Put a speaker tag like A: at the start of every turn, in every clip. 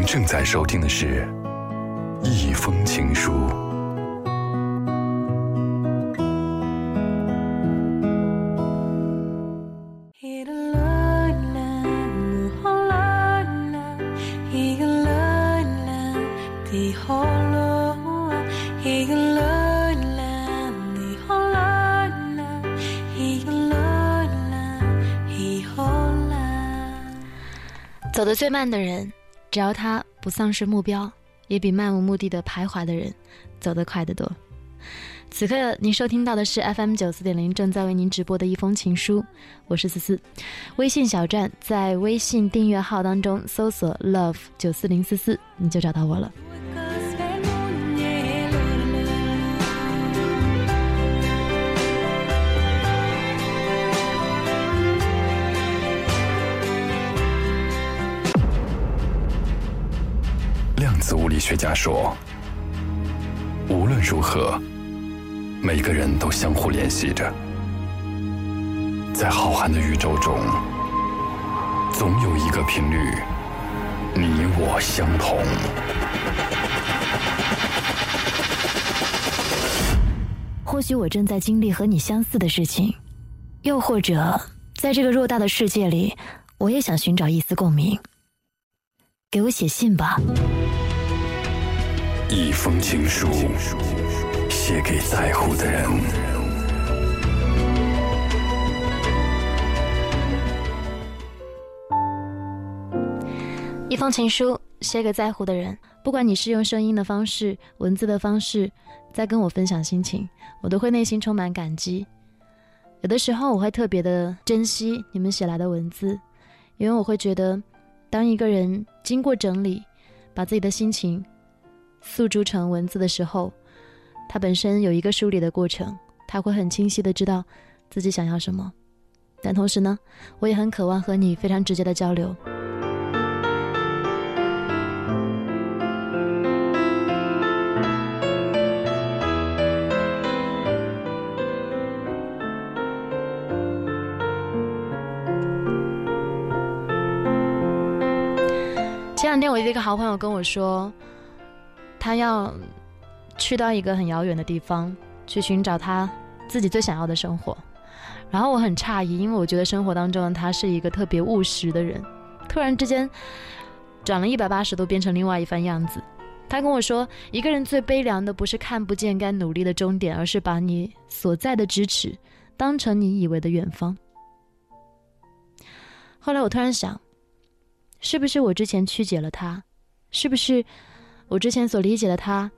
A: 您正在收听的是《一封情书》。
B: 走得最慢的人，只要他不丧失目标，也比漫无目的的徘徊的人走得快得多。此刻您收听到的是 FM 九四点零正在为您直播的一封情书，我是思思。微信小站在微信订阅号当中搜索 “love 九四零四四”，你就找到我了。
A: 子物理学家说：“无论如何，每个人都相互联系着，在浩瀚的宇宙中，总有一个频率，你我相同。
B: 或许我正在经历和你相似的事情，又或者，在这个偌大的世界里，我也想寻找一丝共鸣。给我写信吧。”
A: 一封情书，写给在乎的人。
B: 一封情书，写给在乎的人。不管你是用声音的方式、文字的方式，在跟我分享心情，我都会内心充满感激。有的时候，我会特别的珍惜你们写来的文字，因为我会觉得，当一个人经过整理，把自己的心情。诉诸成文字的时候，它本身有一个梳理的过程，他会很清晰的知道自己想要什么。但同时呢，我也很渴望和你非常直接的交流。前两天，我一个好朋友跟我说。他要去到一个很遥远的地方，去寻找他自己最想要的生活。然后我很诧异，因为我觉得生活当中他是一个特别务实的人，突然之间转了一百八十度，变成另外一番样子。他跟我说，一个人最悲凉的不是看不见该努力的终点，而是把你所在的咫尺当成你以为的远方。后来我突然想，是不是我之前曲解了他？是不是？我之前所理解的他，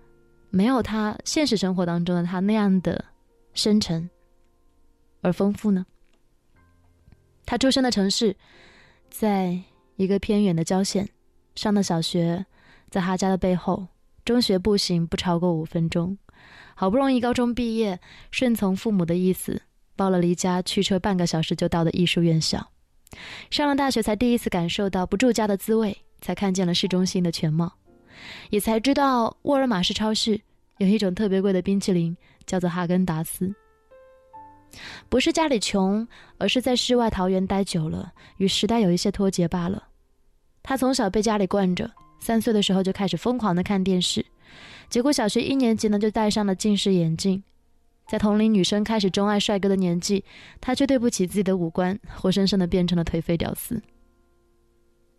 B: 没有他现实生活当中的他那样的深沉而丰富呢。他出生的城市，在一个偏远的郊县，上的小学在他家的背后，中学步行不超过五分钟。好不容易高中毕业，顺从父母的意思，报了离家驱车半个小时就到的艺术院校。上了大学，才第一次感受到不住家的滋味，才看见了市中心的全貌。也才知道沃尔玛是超市有一种特别贵的冰淇淋，叫做哈根达斯。不是家里穷，而是在世外桃源待久了，与时代有一些脱节罢了。他从小被家里惯着，三岁的时候就开始疯狂的看电视，结果小学一年级呢就戴上了近视眼镜。在同龄女生开始钟爱帅哥的年纪，他却对不起自己的五官，活生生的变成了颓废屌丝。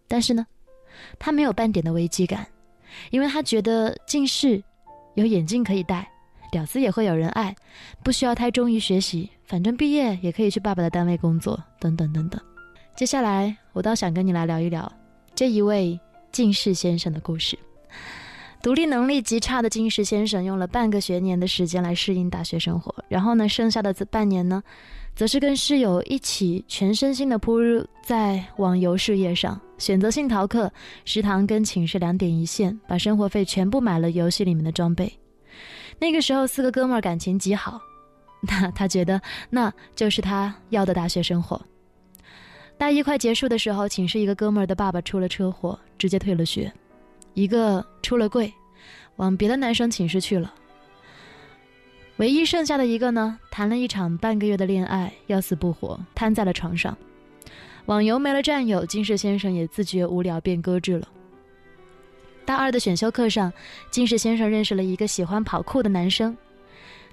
B: 但是呢，他没有半点的危机感。因为他觉得近视，有眼镜可以戴，屌丝也会有人爱，不需要太忠于学习，反正毕业也可以去爸爸的单位工作，等等等等。接下来，我倒想跟你来聊一聊这一位近视先生的故事。独立能力极差的金石先生用了半个学年的时间来适应大学生活，然后呢，剩下的这半年呢，则是跟室友一起全身心的扑入在网游事业上。选择性逃课，食堂跟寝室两点一线，把生活费全部买了游戏里面的装备。那个时候四个哥们儿感情极好，那他觉得那就是他要的大学生活。大一快结束的时候，寝室一个哥们儿的爸爸出了车祸，直接退了学；一个出了柜，往别的男生寝室去了。唯一剩下的一个呢，谈了一场半个月的恋爱，要死不活，瘫在了床上。网游没了战友，金氏先生也自觉无聊，便搁置了。大二的选修课上，金氏先生认识了一个喜欢跑酷的男生，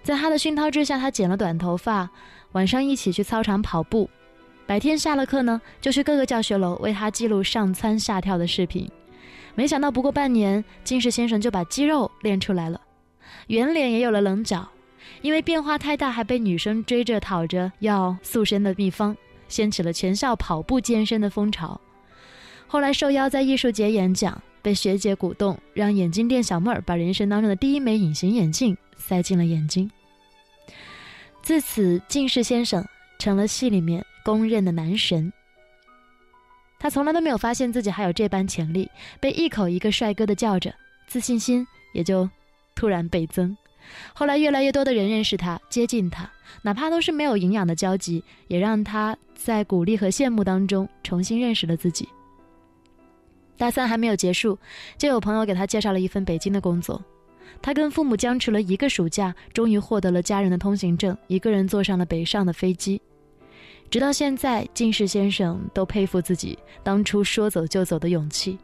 B: 在他的熏陶之下，他剪了短头发，晚上一起去操场跑步，白天下了课呢，就去各个教学楼为他记录上蹿下跳的视频。没想到不过半年，金氏先生就把肌肉练出来了，圆脸也有了棱角。因为变化太大，还被女生追着讨着要塑身的秘方，掀起了全校跑步健身的风潮。后来受邀在艺术节演讲，被学姐鼓动让眼镜店小妹儿把人生当中的第一枚隐形眼镜塞进了眼睛。自此，近视先生成了戏里面公认的男神。他从来都没有发现自己还有这般潜力，被一口一个帅哥的叫着，自信心也就突然倍增。后来，越来越多的人认识他，接近他，哪怕都是没有营养的交集，也让他在鼓励和羡慕当中重新认识了自己。大三还没有结束，就有朋友给他介绍了一份北京的工作。他跟父母僵持了一个暑假，终于获得了家人的通行证，一个人坐上了北上的飞机。直到现在，近视先生都佩服自己当初说走就走的勇气。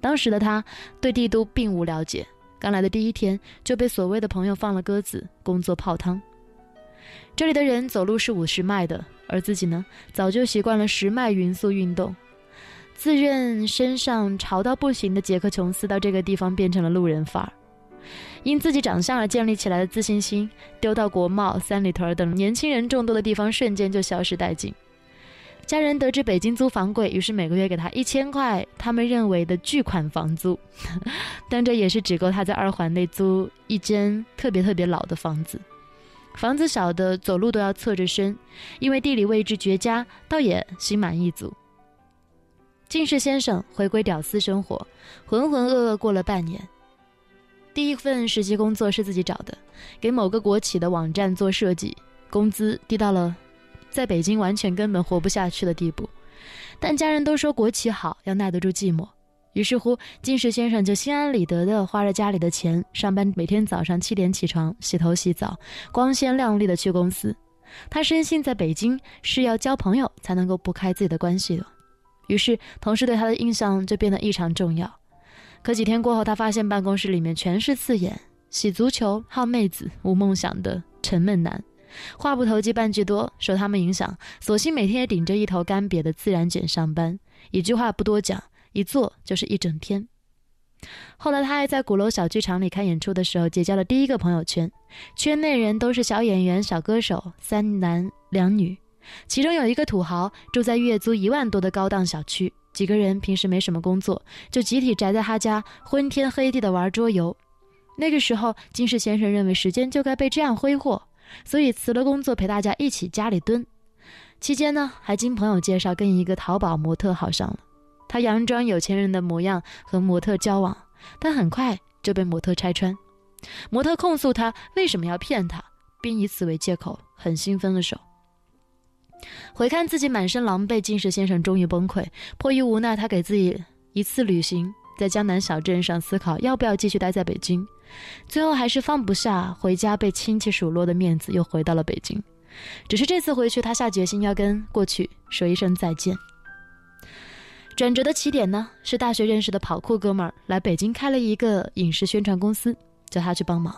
B: 当时的他对帝都并无了解。刚来的第一天就被所谓的朋友放了鸽子，工作泡汤。这里的人走路是五十迈的，而自己呢，早就习惯了十迈匀速运动。自认身上潮到不行的杰克琼斯到这个地方变成了路人范儿，因自己长相而建立起来的自信心，丢到国贸、三里屯等年轻人众多的地方，瞬间就消失殆尽。家人得知北京租房贵，于是每个月给他一千块，他们认为的巨款房租，但这也是只够他在二环内租一间特别特别老的房子。房子小的走路都要侧着身，因为地理位置绝佳，倒也心满意足。近视先生回归屌丝生活，浑浑噩噩过了半年。第一份实习工作是自己找的，给某个国企的网站做设计，工资低到了。在北京完全根本活不下去的地步，但家人都说国企好，要耐得住寂寞。于是乎，金石先生就心安理得地花着家里的钱上班，每天早上七点起床，洗头洗澡，光鲜亮丽的去公司。他深信在北京是要交朋友才能够不开自己的关系的，于是同事对他的印象就变得异常重要。可几天过后，他发现办公室里面全是刺眼、喜足球、好妹子、无梦想的沉闷男。话不投机半句多，受他们影响，索性每天也顶着一头干瘪的自然卷上班，一句话不多讲，一坐就是一整天。后来他还在鼓楼小剧场里看演出的时候，结交了第一个朋友圈，圈内人都是小演员、小歌手，三男两女，其中有一个土豪住在月租一万多的高档小区，几个人平时没什么工作，就集体宅在他家，昏天黑地的玩桌游。那个时候，金氏先生认为时间就该被这样挥霍。所以辞了工作陪大家一起家里蹲，期间呢还经朋友介绍跟一个淘宝模特好上了。他佯装有钱人的模样和模特交往，但很快就被模特拆穿。模特控诉他为什么要骗他，并以此为借口狠心分了手。回看自己满身狼狈，近视先生终于崩溃，迫于无奈，他给自己一次旅行，在江南小镇上思考要不要继续待在北京。最后还是放不下回家被亲戚数落的面子，又回到了北京。只是这次回去，他下决心要跟过去说一声再见。转折的起点呢，是大学认识的跑酷哥们儿来北京开了一个影视宣传公司，叫他去帮忙。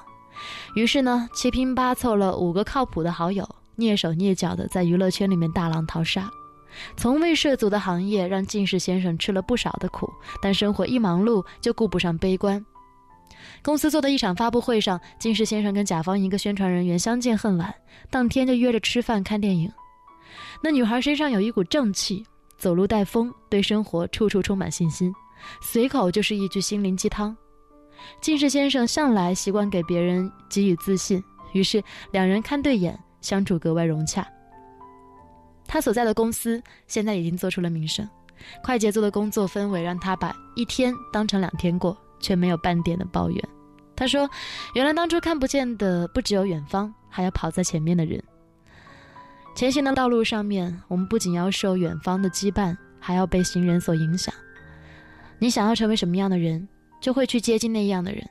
B: 于是呢，七拼八凑了五个靠谱的好友，蹑手蹑脚的在娱乐圈里面大浪淘沙。从未涉足的行业，让近视先生吃了不少的苦，但生活一忙碌就顾不上悲观。公司做的一场发布会上，近视先生跟甲方一个宣传人员相见恨晚，当天就约着吃饭看电影。那女孩身上有一股正气，走路带风，对生活处处充满信心，随口就是一句心灵鸡汤。近视先生向来习惯给别人给予自信，于是两人看对眼，相处格外融洽。他所在的公司现在已经做出了名声，快节奏的工作氛围让他把一天当成两天过。却没有半点的抱怨。他说：“原来当初看不见的不只有远方，还有跑在前面的人。前行的道路上面，我们不仅要受远方的羁绊，还要被行人所影响。你想要成为什么样的人，就会去接近那样的人。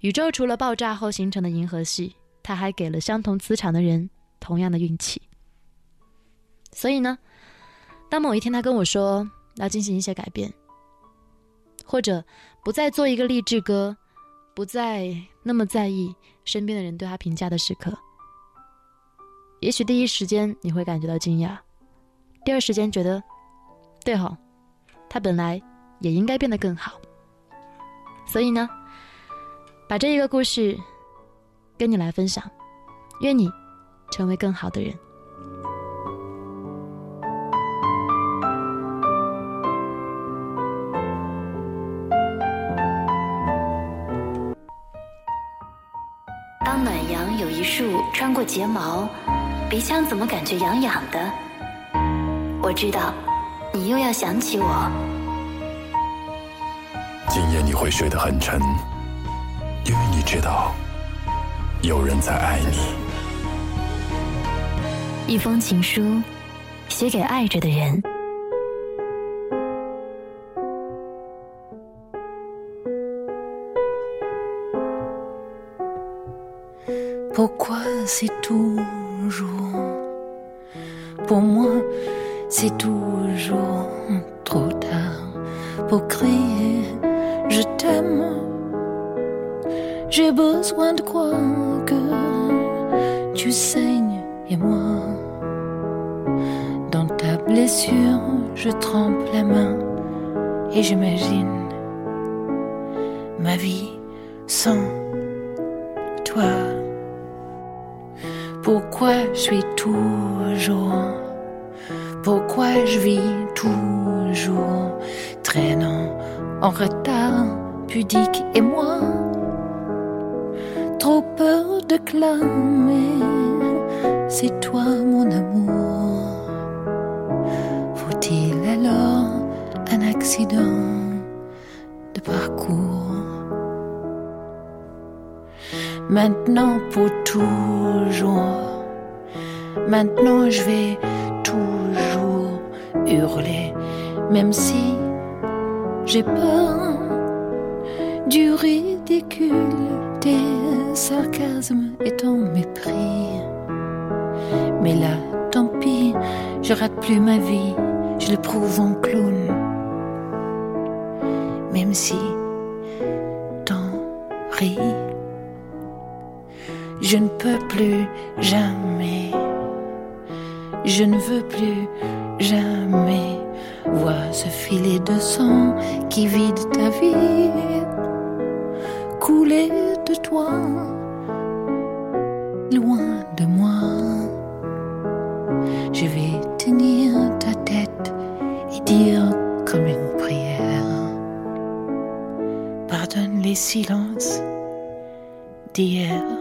B: 宇宙除了爆炸后形成的银河系，他还给了相同磁场的人同样的运气。所以呢，当某一天他跟我说要进行一些改变。”或者不再做一个励志哥，不再那么在意身边的人对他评价的时刻。也许第一时间你会感觉到惊讶，第二时间觉得，对哈，他本来也应该变得更好。所以呢，把这一个故事跟你来分享，愿你成为更好的人。
C: 当暖阳有一束穿过睫毛，鼻腔怎么感觉痒痒的？我知道，你又要想起我。
A: 今夜你会睡得很沉，因为你知道有人在爱你。
C: 一封情书，写给爱着的人。
D: Pourquoi c'est toujours pour moi c'est toujours trop tard pour crier je t'aime. J'ai besoin de croire que tu saignes et moi. Dans ta blessure, je trempe la main et j'imagine ma vie sans toi. Pourquoi je suis toujours, pourquoi je vis toujours traînant en retard, pudique et moi? Trop peur de clamer, mon amour. Faut-il alors un accident de parcours Maintenant pour toujours, maintenant je vais toujours hurler, même si j'ai peur du ridicule, des sarcasmes et ton mépris. Mais là, tant pis, je rate plus ma vie, je le prouve en clown. Même si t'en ris, je ne peux plus jamais, je ne veux plus jamais Vois ce filet de sang qui vide ta vie, couler de toi, dire comme une prière. Pardonne les silences d'hier.